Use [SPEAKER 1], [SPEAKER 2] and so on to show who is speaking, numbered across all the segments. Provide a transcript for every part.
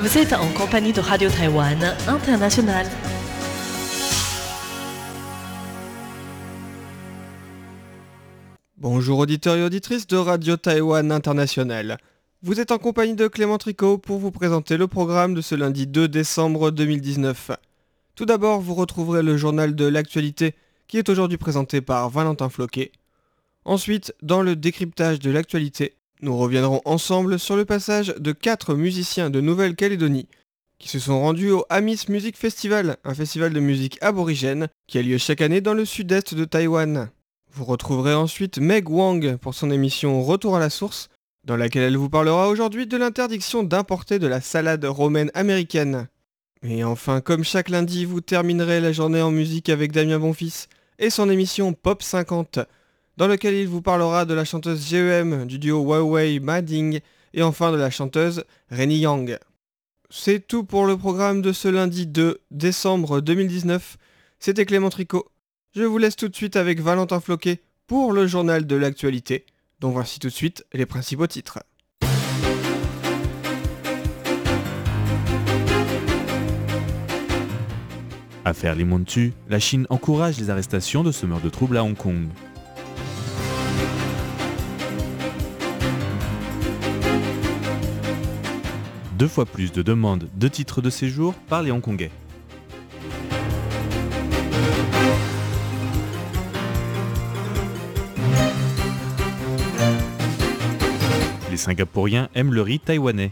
[SPEAKER 1] Vous êtes en compagnie de Radio Taïwan International.
[SPEAKER 2] Bonjour auditeurs et auditrices de Radio Taïwan International. Vous êtes en compagnie de Clément Tricot pour vous présenter le programme de ce lundi 2 décembre 2019. Tout d'abord, vous retrouverez le journal de l'actualité qui est aujourd'hui présenté par Valentin Floquet. Ensuite, dans le décryptage de l'actualité, nous reviendrons ensemble sur le passage de quatre musiciens de Nouvelle-Calédonie qui se sont rendus au Amis Music Festival, un festival de musique aborigène qui a lieu chaque année dans le sud-est de Taïwan. Vous retrouverez ensuite Meg Wang pour son émission Retour à la source, dans laquelle elle vous parlera aujourd'hui de l'interdiction d'importer de la salade romaine américaine. Et enfin, comme chaque lundi, vous terminerez la journée en musique avec Damien Bonfils et son émission Pop 50, dans lequel il vous parlera de la chanteuse GEM du duo Huawei Mading et enfin de la chanteuse Renny Yang. C'est tout pour le programme de ce lundi 2 décembre 2019. C'était Clément Tricot. Je vous laisse tout de suite avec Valentin Floquet pour le journal de l'actualité, dont voici tout de suite les principaux titres.
[SPEAKER 3] Affaire Limontu, la Chine encourage les arrestations de semeurs de troubles à Hong Kong. Deux fois plus de demandes de titres de séjour par les Hongkongais. Les Singapouriens aiment le riz taïwanais.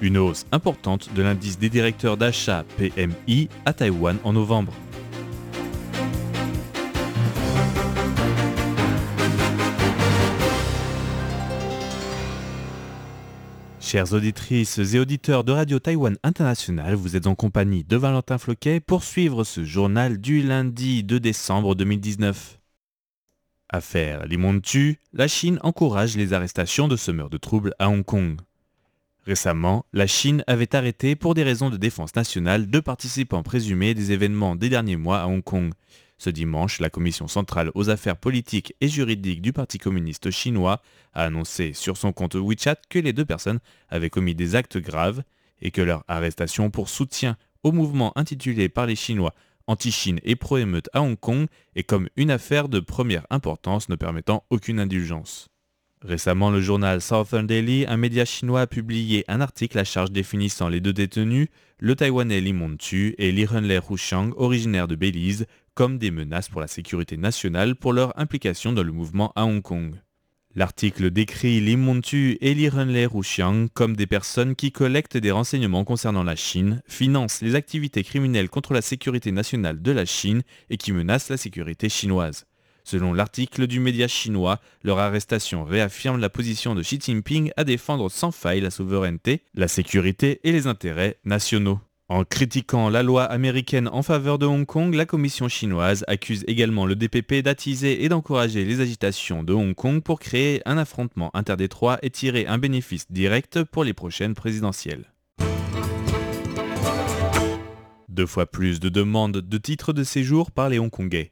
[SPEAKER 3] Une hausse importante de l'indice des directeurs d'achat PMI à Taïwan en novembre. Chères auditrices et auditeurs de Radio Taïwan International, vous êtes en compagnie de Valentin Floquet pour suivre ce journal du lundi 2 décembre 2019. Affaire Limontu, la Chine encourage les arrestations de semeurs de troubles à Hong Kong. Récemment, la Chine avait arrêté pour des raisons de défense nationale deux participants présumés des événements des derniers mois à Hong Kong. Ce dimanche, la Commission centrale aux affaires politiques et juridiques du Parti communiste chinois a annoncé sur son compte WeChat que les deux personnes avaient commis des actes graves et que leur arrestation pour soutien au mouvement intitulé par les Chinois anti-Chine et pro-émeute à Hong Kong est comme une affaire de première importance ne permettant aucune indulgence. Récemment, le journal Southern Daily, un média chinois, a publié un article à charge définissant les deux détenus, le Taïwanais Li Montu et Li Renlei Rushang, originaire de Belize, comme des menaces pour la sécurité nationale pour leur implication dans le mouvement à Hong Kong. L'article décrit Li Montu et Li Renlei Ruxiang comme des personnes qui collectent des renseignements concernant la Chine, financent les activités criminelles contre la sécurité nationale de la Chine et qui menacent la sécurité chinoise. Selon l'article du média chinois, leur arrestation réaffirme la position de Xi Jinping à défendre sans faille la souveraineté, la sécurité et les intérêts nationaux. En critiquant la loi américaine en faveur de Hong Kong, la commission chinoise accuse également le DPP d'attiser et d'encourager les agitations de Hong Kong pour créer un affrontement interdétroit et tirer un bénéfice direct pour les prochaines présidentielles. Deux fois plus de demandes de titres de séjour par les Hongkongais.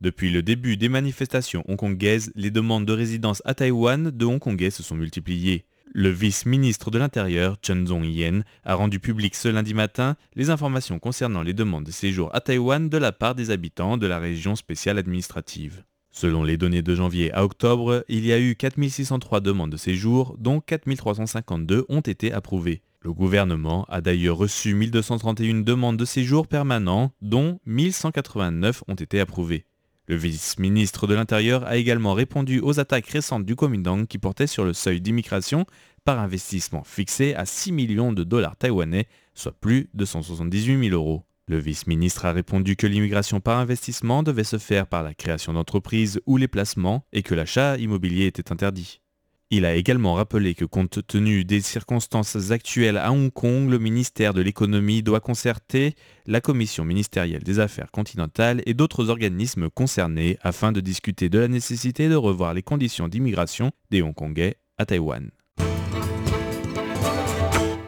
[SPEAKER 3] Depuis le début des manifestations hongkongaises, les demandes de résidence à Taïwan de Hongkongais se sont multipliées. Le vice-ministre de l'Intérieur, Chen Zhong-yen, a rendu public ce lundi matin les informations concernant les demandes de séjour à Taïwan de la part des habitants de la région spéciale administrative. Selon les données de janvier à octobre, il y a eu 4603 demandes de séjour, dont 4352 ont été approuvées. Le gouvernement a d'ailleurs reçu 1231 demandes de séjour permanent, dont 1189 ont été approuvées. Le vice-ministre de l'Intérieur a également répondu aux attaques récentes du Kuomintang qui portaient sur le seuil d'immigration par investissement fixé à 6 millions de dollars taïwanais, soit plus de 178 000 euros. Le vice-ministre a répondu que l'immigration par investissement devait se faire par la création d'entreprises ou les placements et que l'achat immobilier était interdit. Il a également rappelé que compte tenu des circonstances actuelles à Hong Kong, le ministère de l'économie doit concerter la commission ministérielle des affaires continentales et d'autres organismes concernés afin de discuter de la nécessité de revoir les conditions d'immigration des Hongkongais à Taïwan.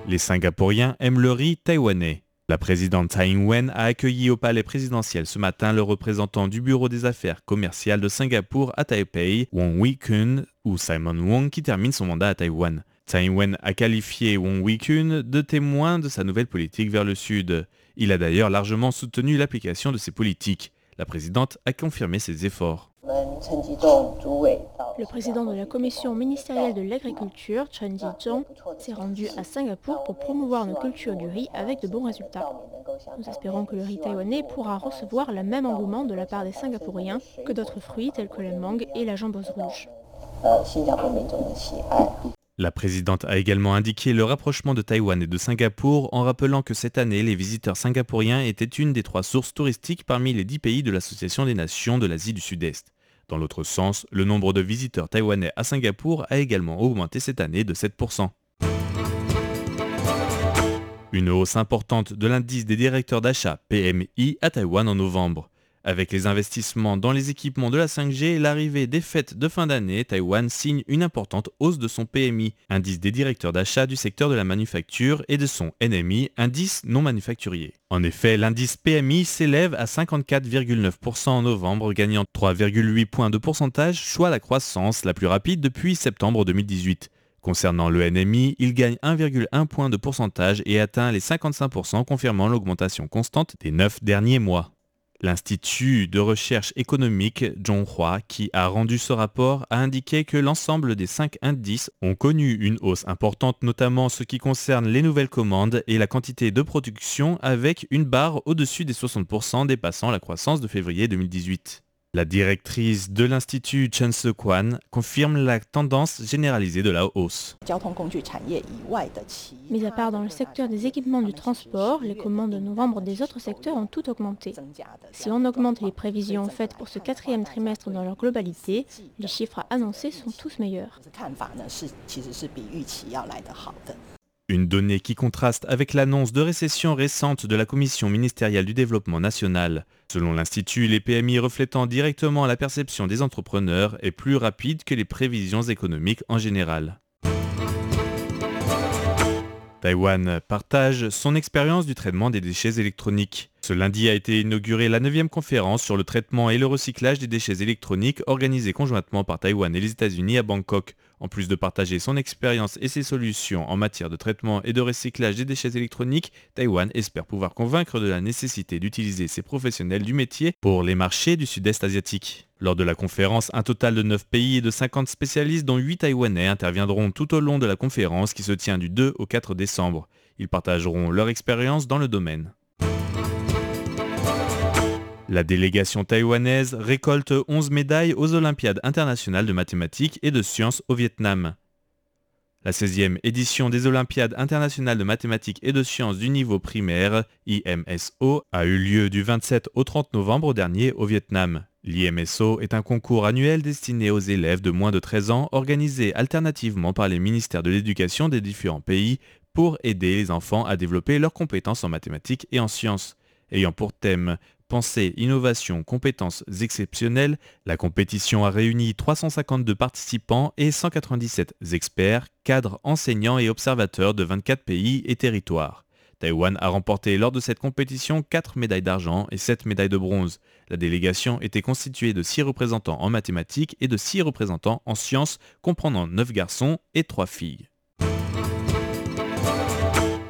[SPEAKER 3] Les Singapouriens aiment le riz taïwanais. La présidente Tsai Ing-wen a accueilli au palais présidentiel ce matin le représentant du bureau des affaires commerciales de Singapour à Taipei, Wong Wei-kun, ou Simon Wong, qui termine son mandat à Taïwan. Tsai Ing-wen a qualifié Wong Wei-kun de témoin de sa nouvelle politique vers le sud. Il a d'ailleurs largement soutenu l'application de ces politiques. La présidente a confirmé ses efforts.
[SPEAKER 4] Le président de la commission ministérielle de l'agriculture, Chen Ji-zhong, s'est rendu à Singapour pour promouvoir une culture du riz avec de bons résultats. Nous espérons que le riz taïwanais pourra recevoir le même engouement de la part des Singapouriens que d'autres fruits tels que la mangue et la jambeuse rouge.
[SPEAKER 3] La présidente a également indiqué le rapprochement de Taïwan et de Singapour en rappelant que cette année, les visiteurs singapouriens étaient une des trois sources touristiques parmi les dix pays de l'Association des nations de l'Asie du Sud-Est. Dans l'autre sens, le nombre de visiteurs taïwanais à Singapour a également augmenté cette année de 7%. Une hausse importante de l'indice des directeurs d'achat PMI à Taïwan en novembre. Avec les investissements dans les équipements de la 5G et l'arrivée des fêtes de fin d'année, Taïwan signe une importante hausse de son PMI, indice des directeurs d'achat du secteur de la manufacture, et de son NMI, indice non manufacturier. En effet, l'indice PMI s'élève à 54,9% en novembre, gagnant 3,8 points de pourcentage, soit la croissance la plus rapide depuis septembre 2018. Concernant le NMI, il gagne 1,1 point de pourcentage et atteint les 55%, confirmant l'augmentation constante des 9 derniers mois. L'Institut de recherche économique Zhonghua, qui a rendu ce rapport, a indiqué que l'ensemble des cinq indices ont connu une hausse importante, notamment ce qui concerne les nouvelles commandes et la quantité de production, avec une barre au-dessus des 60% dépassant la croissance de février 2018. La directrice de l'Institut Chen Se-kwan confirme la tendance généralisée de la hausse.
[SPEAKER 4] Mis à part dans le secteur des équipements du transport, les commandes de novembre des autres secteurs ont tout augmenté. Si on augmente les prévisions faites pour ce quatrième trimestre dans leur globalité, les chiffres annoncés sont tous meilleurs.
[SPEAKER 3] Une donnée qui contraste avec l'annonce de récession récente de la Commission ministérielle du développement national. Selon l'Institut, les PMI reflétant directement la perception des entrepreneurs est plus rapide que les prévisions économiques en général. Taïwan partage son expérience du traitement des déchets électroniques. Ce lundi a été inaugurée la 9e conférence sur le traitement et le recyclage des déchets électroniques organisée conjointement par Taïwan et les États-Unis à Bangkok. En plus de partager son expérience et ses solutions en matière de traitement et de recyclage des déchets électroniques, Taïwan espère pouvoir convaincre de la nécessité d'utiliser ses professionnels du métier pour les marchés du sud-est asiatique. Lors de la conférence, un total de 9 pays et de 50 spécialistes dont 8 Taïwanais interviendront tout au long de la conférence qui se tient du 2 au 4 décembre. Ils partageront leur expérience dans le domaine. La délégation taïwanaise récolte 11 médailles aux Olympiades internationales de mathématiques et de sciences au Vietnam. La 16e édition des Olympiades internationales de mathématiques et de sciences du niveau primaire, IMSO, a eu lieu du 27 au 30 novembre dernier au Vietnam. L'IMSO est un concours annuel destiné aux élèves de moins de 13 ans organisé alternativement par les ministères de l'éducation des différents pays pour aider les enfants à développer leurs compétences en mathématiques et en sciences. Ayant pour thème Pensée, innovation, compétences exceptionnelles, la compétition a réuni 352 participants et 197 experts, cadres, enseignants et observateurs de 24 pays et territoires. Taïwan a remporté lors de cette compétition 4 médailles d'argent et 7 médailles de bronze. La délégation était constituée de 6 représentants en mathématiques et de 6 représentants en sciences, comprenant 9 garçons et 3 filles.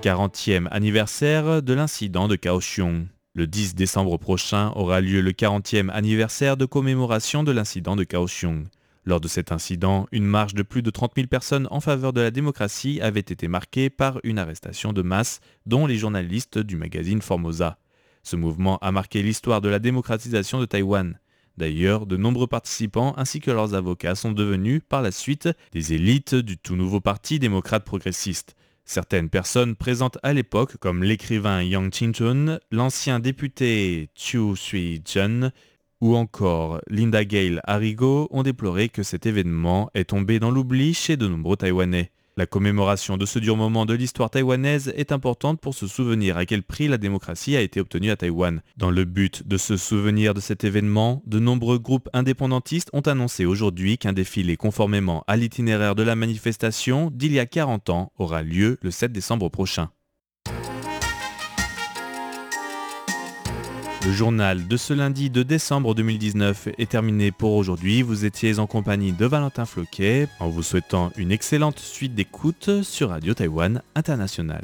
[SPEAKER 3] 40e anniversaire de l'incident de Kaohsiung. Le 10 décembre prochain aura lieu le 40e anniversaire de commémoration de l'incident de Kaohsiung. Lors de cet incident, une marche de plus de 30 000 personnes en faveur de la démocratie avait été marquée par une arrestation de masse, dont les journalistes du magazine Formosa. Ce mouvement a marqué l'histoire de la démocratisation de Taïwan. D'ailleurs, de nombreux participants ainsi que leurs avocats sont devenus par la suite des élites du tout nouveau parti démocrate progressiste. Certaines personnes présentes à l'époque, comme l'écrivain Yang Ching-chun, l'ancien député Chiu Sui-chun ou encore Linda Gale Arrigo, ont déploré que cet événement est tombé dans l'oubli chez de nombreux Taïwanais. La commémoration de ce dur moment de l'histoire taïwanaise est importante pour se souvenir à quel prix la démocratie a été obtenue à Taïwan. Dans le but de se souvenir de cet événement, de nombreux groupes indépendantistes ont annoncé aujourd'hui qu'un défilé conformément à l'itinéraire de la manifestation d'il y a 40 ans aura lieu le 7 décembre prochain. Le journal de ce lundi de décembre 2019 est terminé pour aujourd'hui. Vous étiez en compagnie de Valentin Floquet en vous souhaitant une excellente suite d'écoute sur Radio Taïwan International.